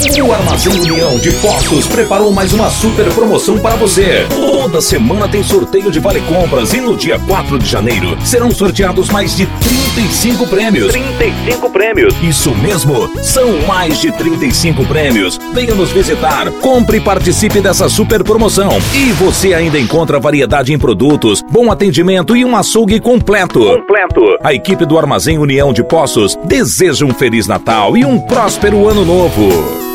O Armazém União de Postos preparou mais uma super promoção para você. Toda semana tem sorteio de vale compras e no dia 4 de janeiro serão sorteados mais de 35 prêmios. 35 prêmios. Isso mesmo, são mais de 35 prêmios. Venha nos visitar, compre e participe dessa super promoção. E você ainda encontra variedade em produtos, bom atendimento e um açougue completo. Completo. A equipe do Armazém União de Poços deseja um Feliz Natal e um próspero Ano Novo.